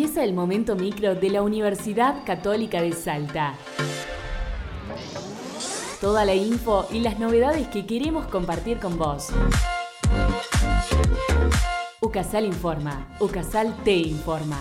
Empieza el momento micro de la Universidad Católica de Salta. Toda la info y las novedades que queremos compartir con vos. Ucasal informa. Ucasal te informa.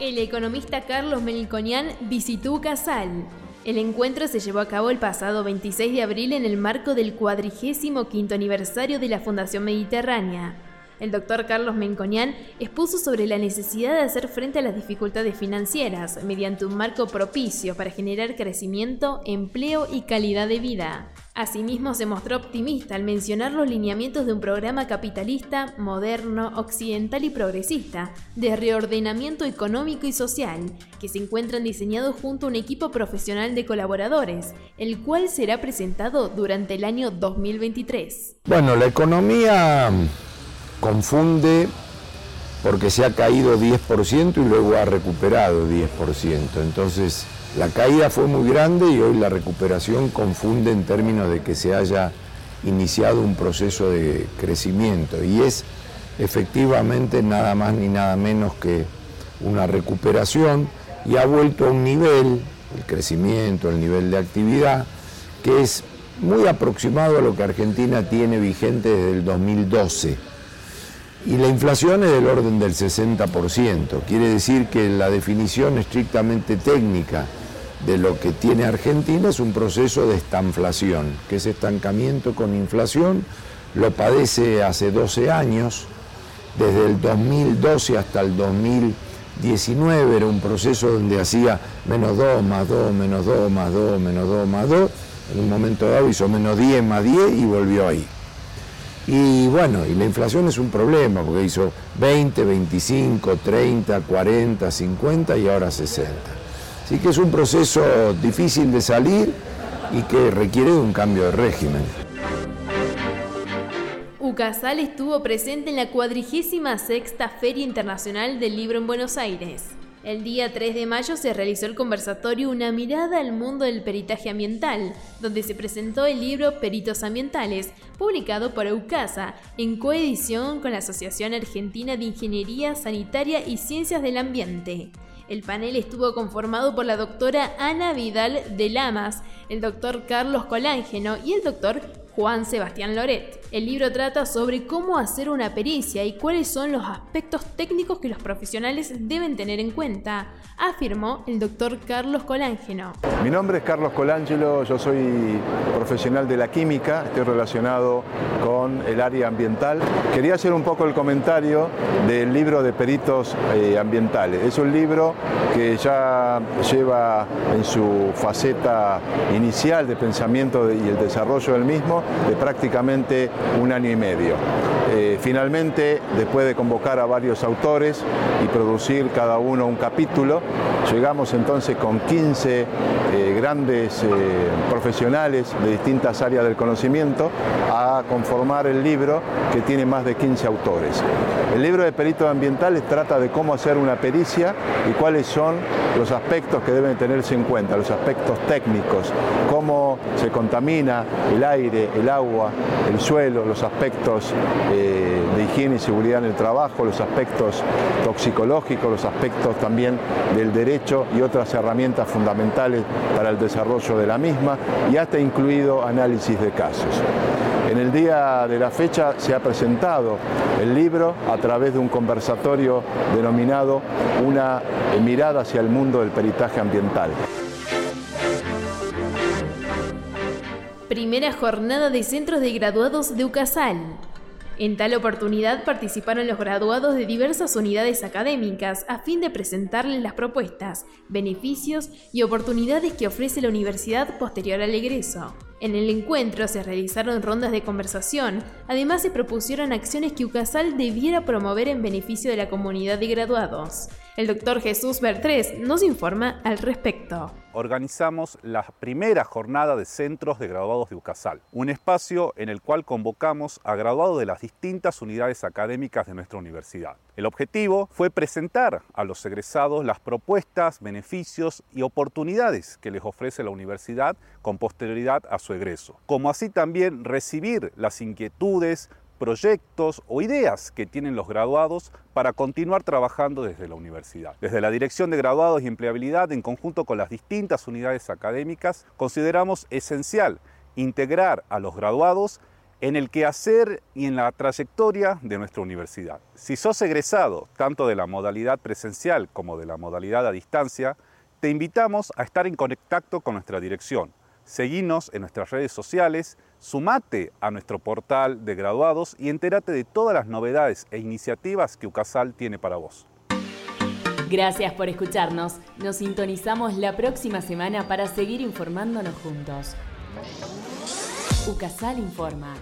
El economista Carlos Melconian visitó Ucasal. El encuentro se llevó a cabo el pasado 26 de abril en el marco del cuadrigésimo quinto aniversario de la Fundación Mediterránea. El doctor Carlos Menconian expuso sobre la necesidad de hacer frente a las dificultades financieras mediante un marco propicio para generar crecimiento, empleo y calidad de vida. Asimismo, se mostró optimista al mencionar los lineamientos de un programa capitalista, moderno, occidental y progresista, de reordenamiento económico y social, que se encuentran diseñados junto a un equipo profesional de colaboradores, el cual será presentado durante el año 2023. Bueno, la economía confunde porque se ha caído 10% y luego ha recuperado 10%. Entonces, la caída fue muy grande y hoy la recuperación confunde en términos de que se haya iniciado un proceso de crecimiento y es efectivamente nada más ni nada menos que una recuperación y ha vuelto a un nivel, el crecimiento, el nivel de actividad, que es muy aproximado a lo que Argentina tiene vigente desde el 2012 y la inflación es del orden del 60%. Quiere decir que la definición estrictamente técnica de lo que tiene Argentina es un proceso de estanflación, que es estancamiento con inflación, lo padece hace 12 años, desde el 2012 hasta el 2019 era un proceso donde hacía menos 2, más 2, menos 2, más 2, menos 2, más 2, en un momento dado hizo menos 10, más 10 y volvió ahí. Y bueno, y la inflación es un problema, porque hizo 20, 25, 30, 40, 50 y ahora 60. Así que es un proceso difícil de salir y que requiere de un cambio de régimen. Ucasal estuvo presente en la cuadrigésima sexta Feria Internacional del Libro en Buenos Aires. El día 3 de mayo se realizó el conversatorio Una mirada al mundo del peritaje ambiental, donde se presentó el libro Peritos Ambientales, publicado por EUCASA, en coedición con la Asociación Argentina de Ingeniería Sanitaria y Ciencias del Ambiente. El panel estuvo conformado por la doctora Ana Vidal de Lamas, el doctor Carlos Colángeno y el doctor Juan Sebastián Loret. El libro trata sobre cómo hacer una pericia y cuáles son los aspectos técnicos que los profesionales deben tener en cuenta, afirmó el doctor Carlos Colángeno. Mi nombre es Carlos Colangelo, yo soy profesional de la química, estoy relacionado con el área ambiental. Quería hacer un poco el comentario del libro de peritos eh, ambientales. Es un libro que ya lleva en su faceta inicial de pensamiento y el desarrollo del mismo de prácticamente un año y medio. Eh, finalmente, después de convocar a varios autores y producir cada uno un capítulo, llegamos entonces con 15 eh, grandes eh, profesionales de distintas áreas del conocimiento a conformar el libro que tiene más de 15 autores. El libro de peritos ambientales trata de cómo hacer una pericia y cuáles son los aspectos que deben tenerse en cuenta, los aspectos técnicos, cómo se contamina el aire, el agua, el suelo, los aspectos de higiene y seguridad en el trabajo, los aspectos toxicológicos, los aspectos también del derecho y otras herramientas fundamentales para el desarrollo de la misma y hasta incluido análisis de casos. En el día de la fecha se ha presentado el libro a través de un conversatorio denominado Una mirada hacia el mundo del peritaje ambiental. Primera jornada de centros de graduados de UCASAL. En tal oportunidad participaron los graduados de diversas unidades académicas a fin de presentarles las propuestas, beneficios y oportunidades que ofrece la universidad posterior al egreso. En el encuentro se realizaron rondas de conversación, además se propusieron acciones que UCASAL debiera promover en beneficio de la comunidad de graduados. El doctor Jesús Bertrés nos informa al respecto. Organizamos la primera jornada de centros de graduados de UCASAL, un espacio en el cual convocamos a graduados de las distintas unidades académicas de nuestra universidad. El objetivo fue presentar a los egresados las propuestas, beneficios y oportunidades que les ofrece la universidad con posterioridad a su egreso, como así también recibir las inquietudes, proyectos o ideas que tienen los graduados para continuar trabajando desde la universidad. Desde la Dirección de Graduados y Empleabilidad, en conjunto con las distintas unidades académicas, consideramos esencial integrar a los graduados en el quehacer y en la trayectoria de nuestra universidad. Si sos egresado tanto de la modalidad presencial como de la modalidad a distancia, te invitamos a estar en contacto con nuestra dirección. Seguinos en nuestras redes sociales, sumate a nuestro portal de graduados y entérate de todas las novedades e iniciativas que UCASAL tiene para vos. Gracias por escucharnos. Nos sintonizamos la próxima semana para seguir informándonos juntos. UCASAL informa.